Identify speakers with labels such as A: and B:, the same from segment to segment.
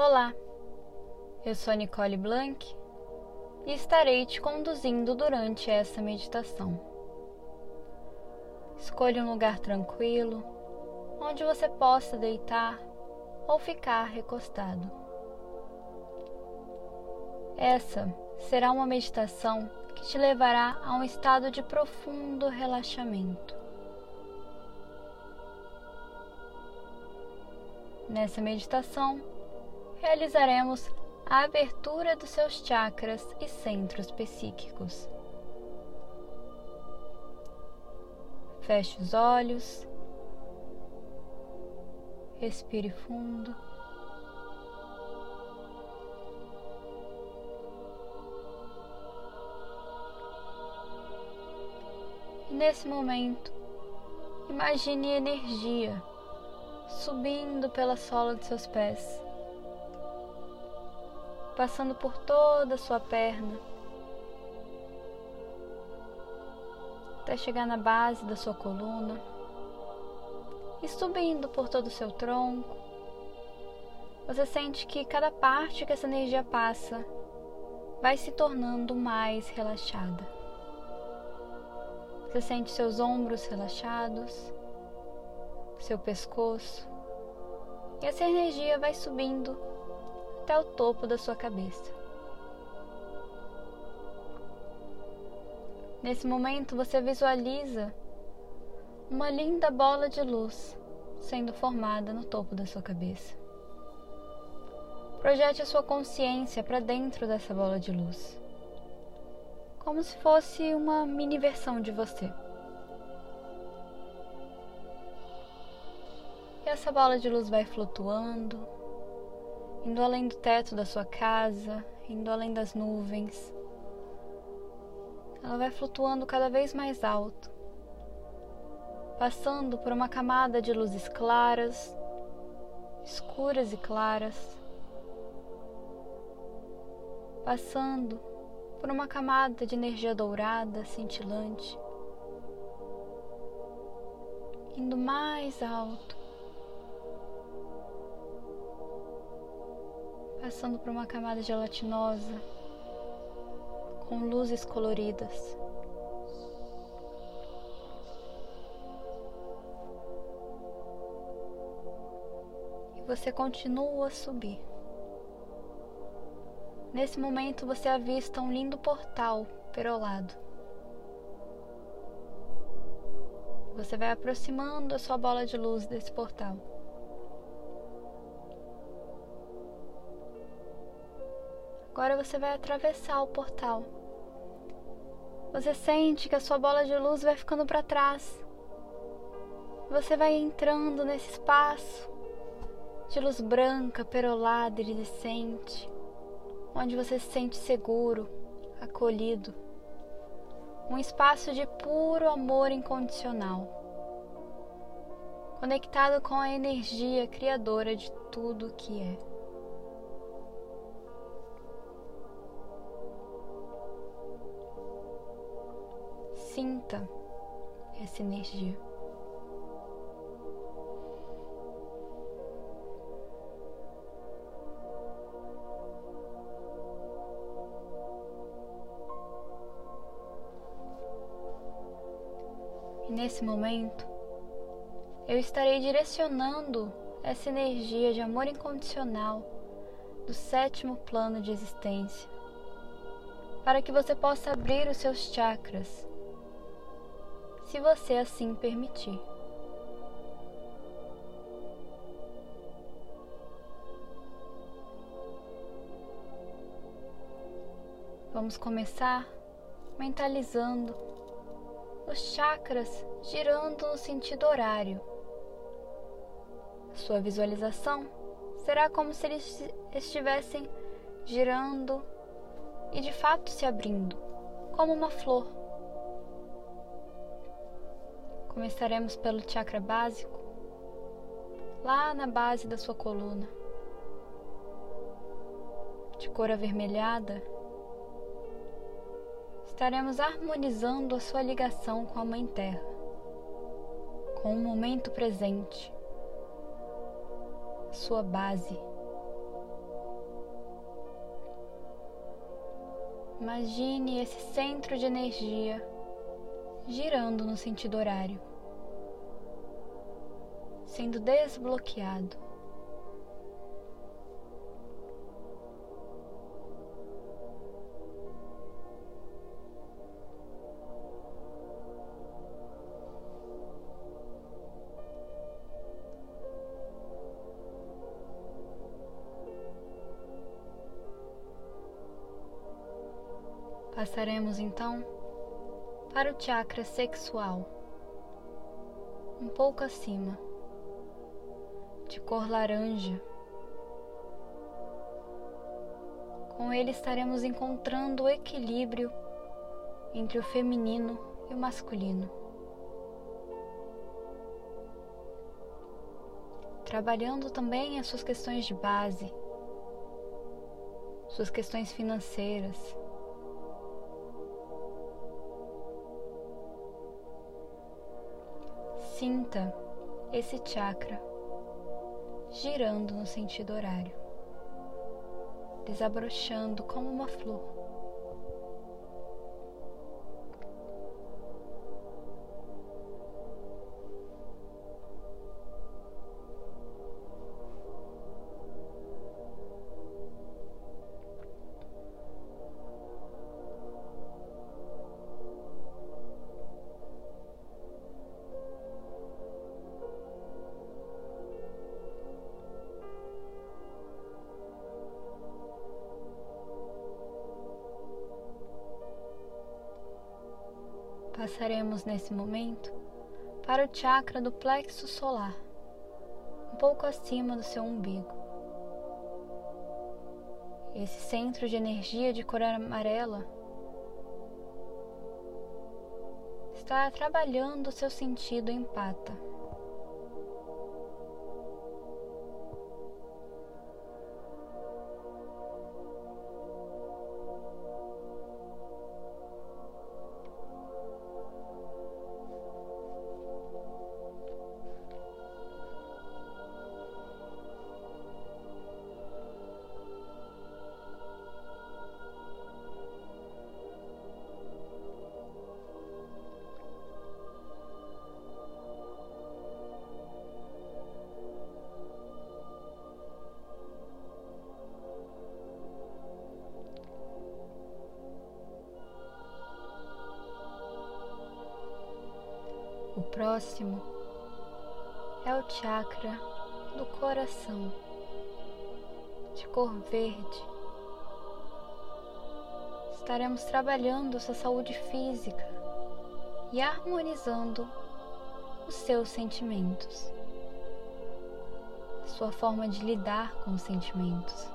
A: Olá, eu sou Nicole Blanc e estarei te conduzindo durante essa meditação. Escolha um lugar tranquilo onde você possa deitar ou ficar recostado. Essa será uma meditação que te levará a um estado de profundo relaxamento. Nessa meditação, realizaremos a abertura dos seus chakras e centros psíquicos. Feche os olhos, respire fundo. E nesse momento, imagine energia subindo pela sola de seus pés, passando por toda a sua perna, até chegar na base da sua coluna e subindo por todo o seu tronco. Você sente que cada parte que essa energia passa vai se tornando mais relaxada. Você sente seus ombros relaxados, seu pescoço, e essa energia vai subindo até o topo da sua cabeça. Nesse momento você visualiza uma linda bola de luz sendo formada no topo da sua cabeça. Projete a sua consciência para dentro dessa bola de luz, como se fosse uma mini versão de você. E essa bola de luz vai flutuando, indo além do teto da sua casa, indo além das nuvens. Ela vai flutuando cada vez mais alto, passando por uma camada de luzes claras, escuras e claras, passando por uma camada de energia dourada, cintilante, indo mais alto, passando por uma camada gelatinosa com luzes coloridas. E você continua a subir. Nesse momento você avista um lindo portal perolado. Você vai aproximando a sua bola de luz desse portal. Agora você vai atravessar o portal. Você sente que a sua bola de luz vai ficando para trás. Você vai entrando nesse espaço de luz branca, perolada, iridescente, onde você se sente seguro, acolhido. Um espaço de puro amor incondicional, conectado com a energia criadora de tudo que é. Sinta essa energia. E nesse momento, eu estarei direcionando essa energia de amor incondicional do sétimo plano de existência para que você possa abrir os seus chakras se você assim permitir. Vamos começar mentalizando os chakras girando no sentido horário. Sua visualização será como se eles estivessem girando e de fato se abrindo, como uma flor. Começaremos pelo chakra básico, lá na base da sua coluna. De cor avermelhada, estaremos harmonizando a sua ligação com a Mãe Terra, com o momento presente, sua base. Imagine esse centro de energia girando no sentido horário sendo desbloqueado. Passaremos então para o chakra sexual, um pouco acima, cor laranja. Com ele estaremos encontrando o equilíbrio entre o feminino e o masculino. Trabalhando também as suas questões de base, suas questões financeiras Sinta esse chakra girando no sentido horário, desabrochando como uma flor. Passaremos nesse momento para o chakra do plexo solar, um pouco acima do seu umbigo. Esse centro de energia de cor amarela está trabalhando o seu sentido empata. Próximo é o chakra do coração, de cor verde. Estaremos trabalhando sua saúde física e harmonizando os seus sentimentos, sua forma de lidar com os sentimentos.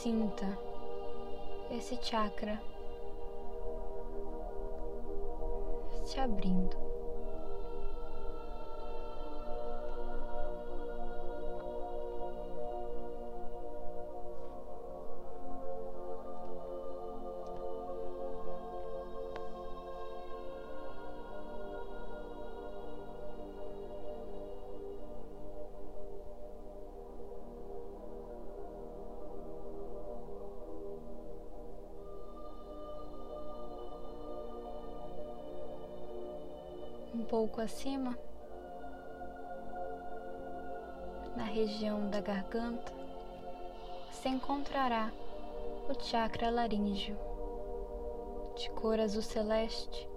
A: Sinta esse chakra abrindo. Pouco acima, na região da garganta, você encontrará o chakra laríngeo, de cor azul celeste.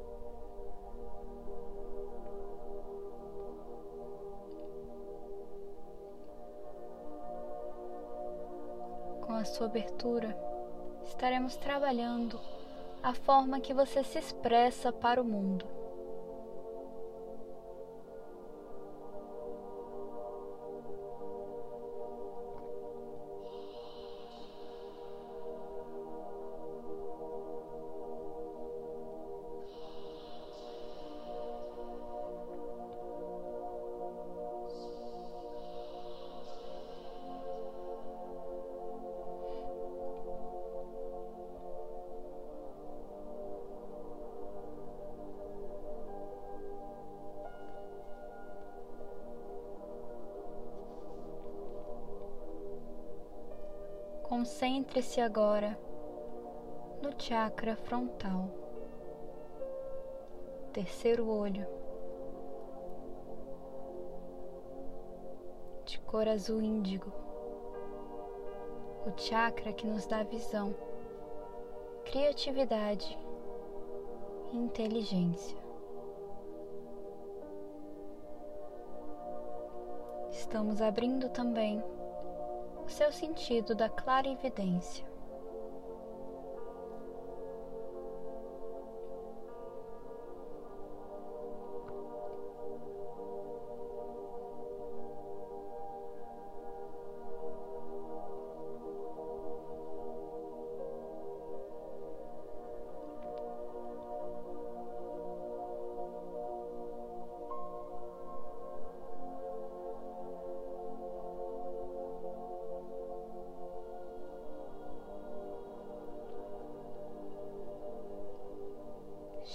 A: Com a sua abertura, estaremos trabalhando a forma que você se expressa para o mundo. Concentre-se agora no chakra frontal, terceiro olho, de cor azul índigo, o chakra que nos dá visão, criatividade e inteligência. Estamos abrindo também seu sentido da clarividência.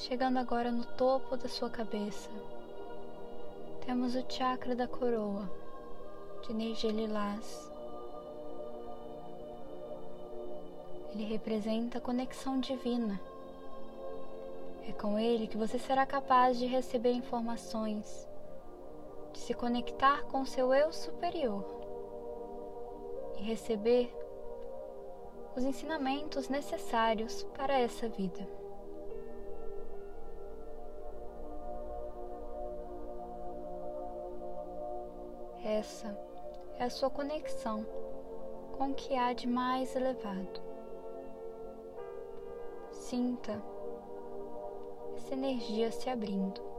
A: Chegando agora no topo da sua cabeça, temos o chakra da coroa, de energia lilás. Ele representa a conexão divina. É com ele que você será capaz de receber informações, de se conectar com seu eu superior e receber os ensinamentos necessários para essa vida. Essa é a sua conexão com o que há de mais elevado. Sinta essa energia se abrindo.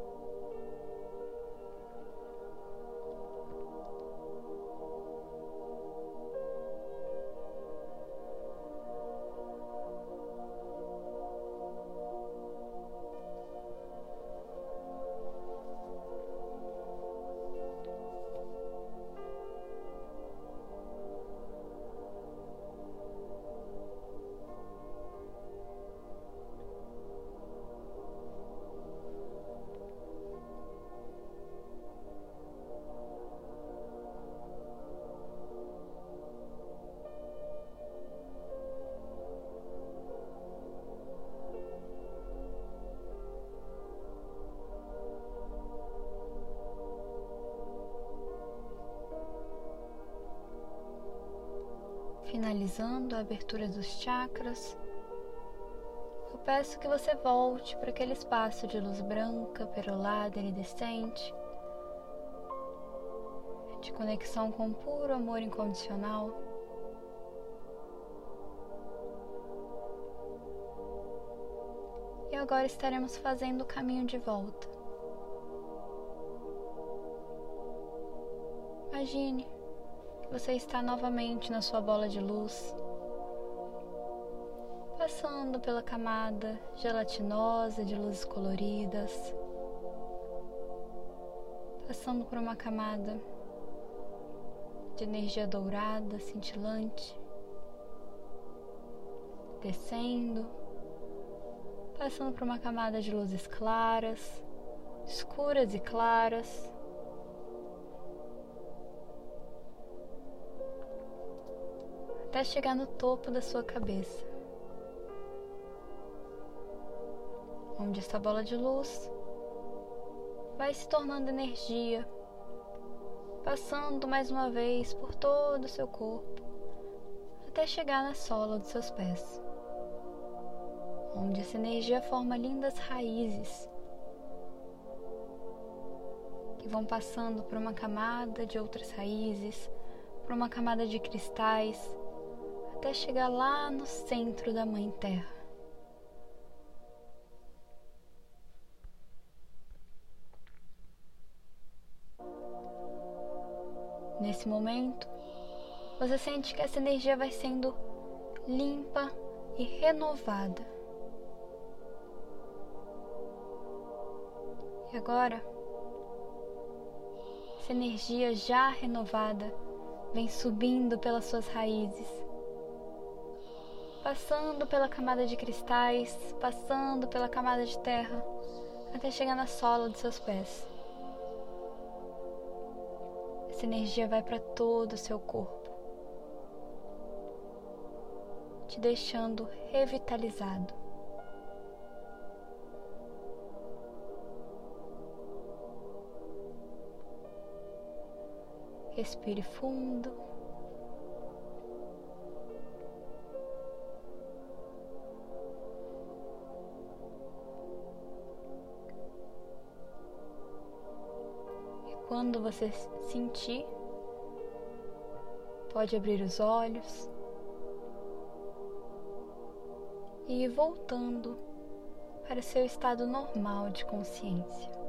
A: Finalizando a abertura dos chakras, eu peço que você volte para aquele espaço de luz branca, perolada, iridescente, de conexão com puro amor incondicional. E agora estaremos fazendo o caminho de volta. Imagine você está novamente na sua bola de luz, passando pela camada gelatinosa de luzes coloridas, passando por uma camada de energia dourada, cintilante, descendo, passando por uma camada de luzes claras, escuras e claras até chegar no topo da sua cabeça, onde essa bola de luz vai se tornando energia, passando mais uma vez por todo o seu corpo, até chegar na sola dos seus pés, onde essa energia forma lindas raízes que vão passando por uma camada de outras raízes, por uma camada de cristais até chegar lá no centro da Mãe Terra. Nesse momento, você sente que essa energia vai sendo limpa e renovada. E agora, essa energia já renovada vem subindo pelas suas raízes passando pela camada de cristais, passando pela camada de terra, até chegar na sola de seus pés. Essa energia vai para todo o seu corpo, te deixando revitalizado. Respire fundo. Quando você sentir, pode abrir os olhos e ir voltando para seu estado normal de consciência.